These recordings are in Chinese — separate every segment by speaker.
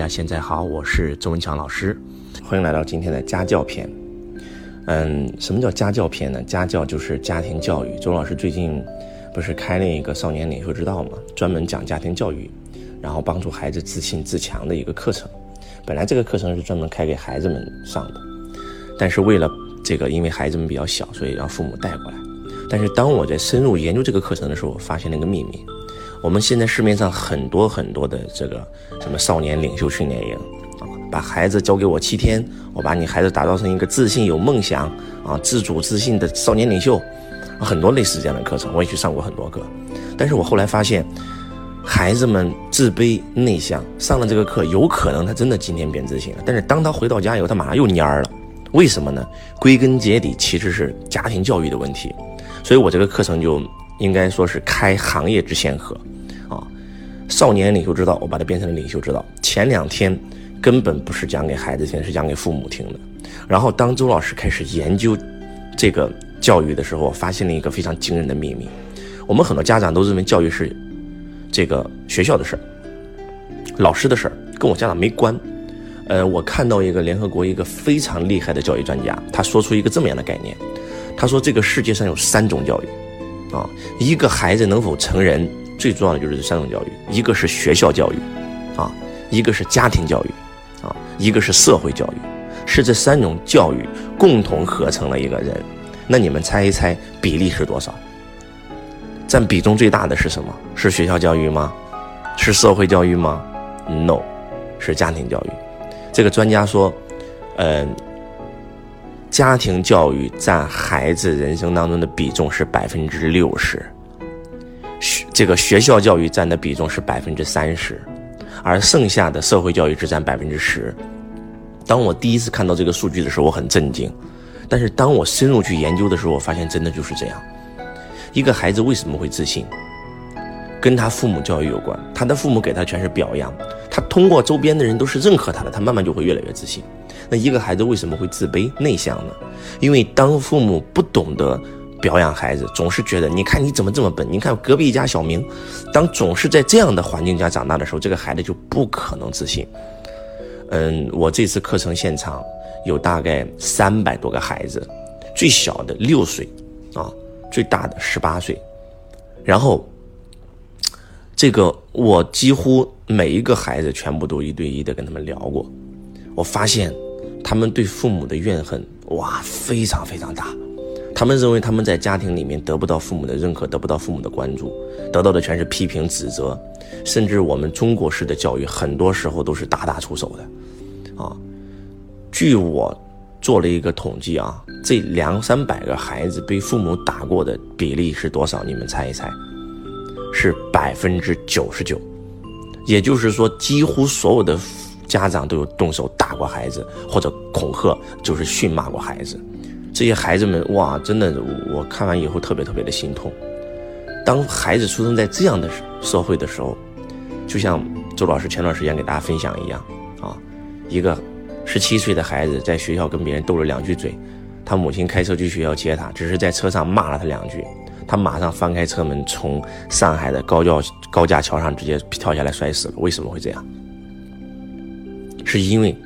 Speaker 1: 大家现在好，我是周文强老师，欢迎来到今天的家教篇。嗯，什么叫家教篇呢？家教就是家庭教育。周老师最近不是开了一个少年领袖之道嘛，专门讲家庭教育，然后帮助孩子自信自强的一个课程。本来这个课程是专门开给孩子们上的，但是为了这个，因为孩子们比较小，所以让父母带过来。但是当我在深入研究这个课程的时候，我发现了一个秘密。我们现在市面上很多很多的这个什么少年领袖训练营啊，把孩子交给我七天，我把你孩子打造成一个自信、有梦想啊、自主自信的少年领袖，很多类似这样的课程，我也去上过很多课。但是我后来发现，孩子们自卑内向，上了这个课，有可能他真的今天变自信了，但是当他回到家以后，他马上又蔫儿了。为什么呢？归根结底其实是家庭教育的问题。所以我这个课程就应该说是开行业之先河。啊少年领袖之道，我把它变成了领袖之道。前两天根本不是讲给孩子听，是讲给父母听的。然后当周老师开始研究这个教育的时候，发现了一个非常惊人的秘密。我们很多家长都认为教育是这个学校的事儿、老师的事儿，跟我家长没关。呃，我看到一个联合国一个非常厉害的教育专家，他说出一个这么样的概念。他说这个世界上有三种教育，啊，一个孩子能否成人。最重要的就是这三种教育，一个是学校教育，啊，一个是家庭教育，啊，一个是社会教育，是这三种教育共同合成了一个人。那你们猜一猜比例是多少？占比重最大的是什么？是学校教育吗？是社会教育吗？No，是家庭教育。这个专家说，嗯，家庭教育占孩子人生当中的比重是百分之六十。学这个学校教育占的比重是百分之三十，而剩下的社会教育只占百分之十。当我第一次看到这个数据的时候，我很震惊。但是当我深入去研究的时候，我发现真的就是这样。一个孩子为什么会自信，跟他父母教育有关。他的父母给他全是表扬，通过周边的人都是认可他的，他慢慢就会越来越自信。那一个孩子为什么会自卑内向呢？因为当父母不懂得。表扬孩子，总是觉得你看你怎么这么笨？你看隔壁一家小明，当总是在这样的环境下长大的时候，这个孩子就不可能自信。嗯，我这次课程现场有大概三百多个孩子，最小的六岁，啊，最大的十八岁。然后，这个我几乎每一个孩子全部都一对一的跟他们聊过，我发现他们对父母的怨恨哇非常非常大。他们认为他们在家庭里面得不到父母的认可，得不到父母的关注，得到的全是批评指责，甚至我们中国式的教育很多时候都是大打出手的，啊，据我做了一个统计啊，这两三百个孩子被父母打过的比例是多少？你们猜一猜，是百分之九十九，也就是说，几乎所有的家长都有动手打过孩子，或者恐吓，就是训骂过孩子。这些孩子们哇，真的，我看完以后特别特别的心痛。当孩子出生在这样的社会的时候，就像周老师前段时间给大家分享一样啊，一个十七岁的孩子在学校跟别人斗了两句嘴，他母亲开车去学校接他，只是在车上骂了他两句，他马上翻开车门，从上海的高架高架桥上直接跳下来摔死了。为什么会这样？是因为。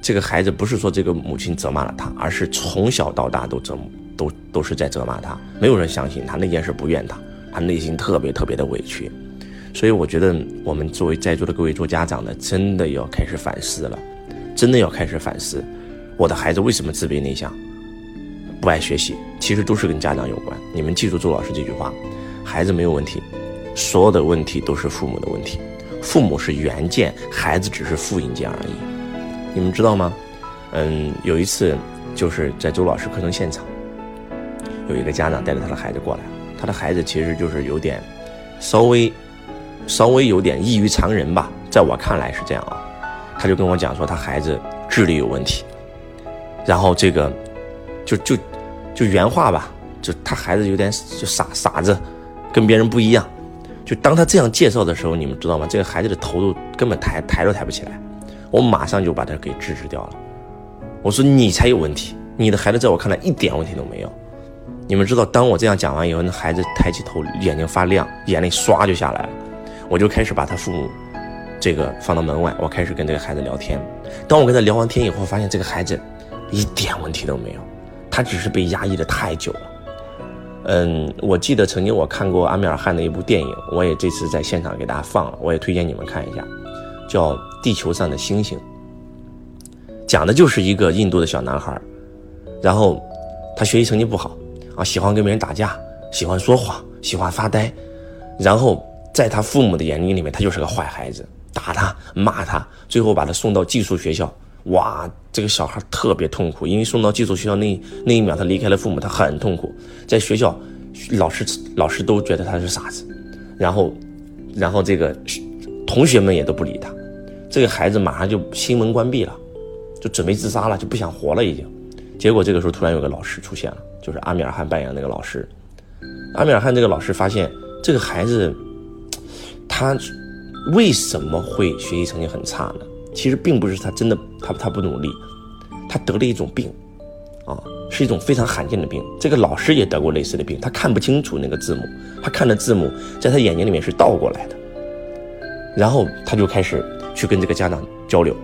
Speaker 1: 这个孩子不是说这个母亲责骂了他，而是从小到大都责都都是在责骂他。没有人相信他那件事不怨他，他内心特别特别的委屈。所以我觉得我们作为在座的各位做家长的，真的要开始反思了，真的要开始反思，我的孩子为什么自卑内向，不爱学习，其实都是跟家长有关。你们记住周老师这句话：孩子没有问题，所有的问题都是父母的问题，父母是原件，孩子只是复印件而已。你们知道吗？嗯，有一次就是在周老师课程现场，有一个家长带着他的孩子过来，他的孩子其实就是有点稍微稍微有点异于常人吧，在我看来是这样啊。他就跟我讲说他孩子智力有问题，然后这个就就就原话吧，就他孩子有点就傻傻子，跟别人不一样。就当他这样介绍的时候，你们知道吗？这个孩子的头都根本抬抬都抬不起来。我马上就把他给制止掉了。我说你才有问题，你的孩子在我看来一点问题都没有。你们知道，当我这样讲完以后，那孩子抬起头，眼睛发亮，眼泪唰就下来了。我就开始把他父母这个放到门外，我开始跟这个孩子聊天。当我跟他聊完天以后，发现这个孩子一点问题都没有，他只是被压抑的太久了。嗯，我记得曾经我看过阿米尔汗的一部电影，我也这次在现场给大家放了，我也推荐你们看一下，叫《地球上的星星》，讲的就是一个印度的小男孩，然后他学习成绩不好啊，喜欢跟别人打架，喜欢说谎，喜欢发呆，然后在他父母的眼睛里面，他就是个坏孩子。打他，骂他，最后把他送到寄宿学校。哇，这个小孩特别痛苦，因为送到寄宿学校那那一秒，他离开了父母，他很痛苦。在学校，老师老师都觉得他是傻子，然后，然后这个同学们也都不理他。这个孩子马上就心门关闭了，就准备自杀了，就不想活了已经。结果这个时候突然有个老师出现了，就是阿米尔汗扮演那个老师。阿米尔汗这个老师发现这个孩子，他。为什么会学习成绩很差呢？其实并不是他真的他他不努力，他得了一种病，啊，是一种非常罕见的病。这个老师也得过类似的病，他看不清楚那个字母，他看的字母在他眼睛里面是倒过来的。然后他就开始去跟这个家长交流，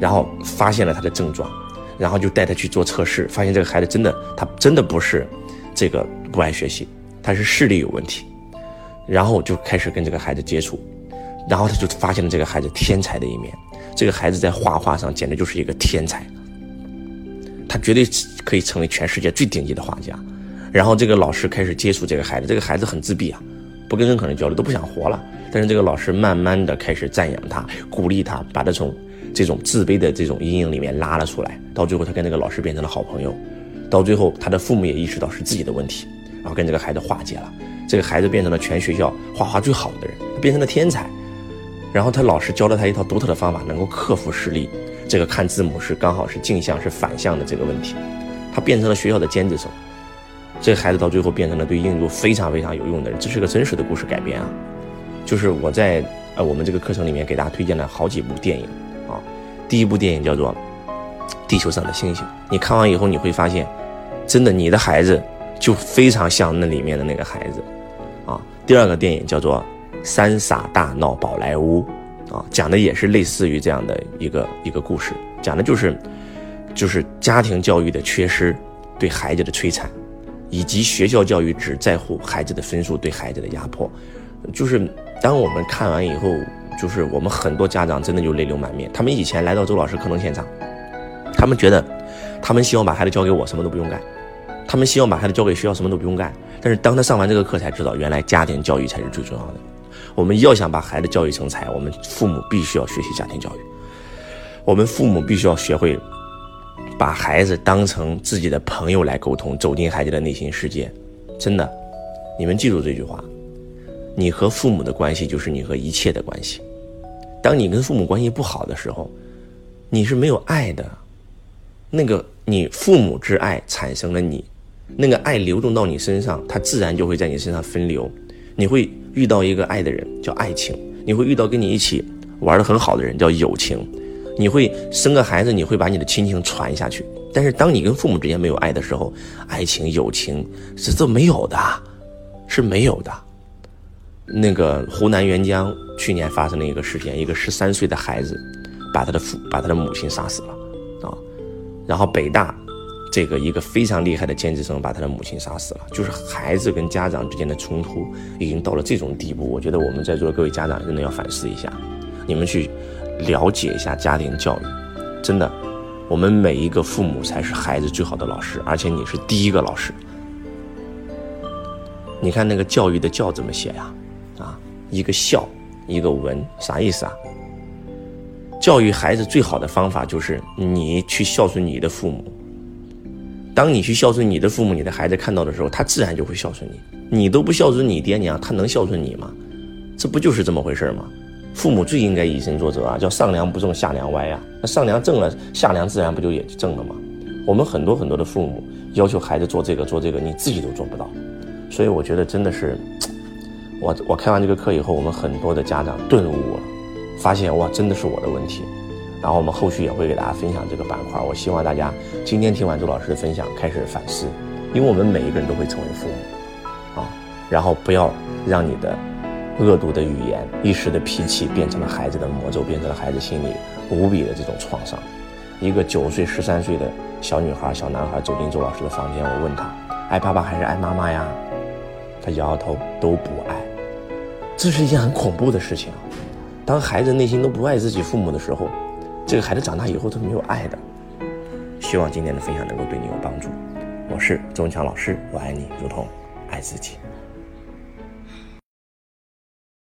Speaker 1: 然后发现了他的症状，然后就带他去做测试，发现这个孩子真的他真的不是这个不爱学习，他是视力有问题。然后就开始跟这个孩子接触。然后他就发现了这个孩子天才的一面，这个孩子在画画上简直就是一个天才，他绝对可以成为全世界最顶级的画家。然后这个老师开始接触这个孩子，这个孩子很自闭啊，不跟任何人交流，都不想活了。但是这个老师慢慢的开始赞扬他，鼓励他，把他从这种自卑的这种阴影里面拉了出来。到最后，他跟那个老师变成了好朋友。到最后，他的父母也意识到是自己的问题，然后跟这个孩子化解了。这个孩子变成了全学校画画最好的人，变成了天才。然后他老师教了他一套独特的方法，能够克服视力，这个看字母是刚好是镜像是反向的这个问题，他变成了学校的尖子生。这孩子到最后变成了对印度非常非常有用的人，这是个真实的故事改编啊。就是我在呃我们这个课程里面给大家推荐了好几部电影啊。第一部电影叫做《地球上的星星》，你看完以后你会发现，真的你的孩子就非常像那里面的那个孩子啊。第二个电影叫做。三傻大闹宝莱坞，啊，讲的也是类似于这样的一个一个故事，讲的就是，就是家庭教育的缺失对孩子的摧残，以及学校教育只在乎孩子的分数对孩子的压迫，就是当我们看完以后，就是我们很多家长真的就泪流满面。他们以前来到周老师课程现场，他们觉得，他们希望把孩子交给我，什么都不用干，他们希望把孩子交给学校，什么都不用干。但是当他上完这个课才知道，原来家庭教育才是最重要的。我们要想把孩子教育成才，我们父母必须要学习家庭教育。我们父母必须要学会把孩子当成自己的朋友来沟通，走进孩子的内心世界。真的，你们记住这句话：你和父母的关系就是你和一切的关系。当你跟父母关系不好的时候，你是没有爱的。那个你父母之爱产生了你，那个爱流动到你身上，它自然就会在你身上分流。你会遇到一个爱的人，叫爱情；你会遇到跟你一起玩的很好的人，叫友情；你会生个孩子，你会把你的亲情传下去。但是当你跟父母之间没有爱的时候，爱情、友情是这没有的，是没有的。那个湖南沅江去年发生了一个事件，一个十三岁的孩子把他的父把他的母亲杀死了，啊，然后北大。这个一个非常厉害的尖子生把他的母亲杀死了，就是孩子跟家长之间的冲突已经到了这种地步。我觉得我们在座的各位家长真的要反思一下，你们去了解一下家庭教育。真的，我们每一个父母才是孩子最好的老师，而且你是第一个老师。你看那个教育的教怎么写呀？啊，一个孝，一个文，啥意思啊？教育孩子最好的方法就是你去孝顺你的父母。当你去孝顺你的父母，你的孩子看到的时候，他自然就会孝顺你。你都不孝顺你爹娘，他能孝顺你吗？这不就是这么回事吗？父母最应该以身作则啊，叫上梁不正下梁歪呀。那上梁正了，下梁自然不就也正了吗？我们很多很多的父母要求孩子做这个做这个，你自己都做不到。所以我觉得真的是，我我开完这个课以后，我们很多的家长顿悟了，发现哇，真的是我的问题。然后我们后续也会给大家分享这个板块。我希望大家今天听完周老师的分享，开始反思，因为我们每一个人都会成为父母，啊，然后不要让你的恶毒的语言，一时的脾气变成了孩子的魔咒，变成了孩子心里无比的这种创伤。一个九岁、十三岁的小女孩、小男孩走进周老师的房间，我问他：“爱爸爸还是爱妈妈呀？”他摇摇头，都不爱。这是一件很恐怖的事情啊！当孩子内心都不爱自己父母的时候，这个孩子长大以后都没有爱的。希望今天的分享能够对你有帮助。我是周文强老师，我爱你如同爱自己。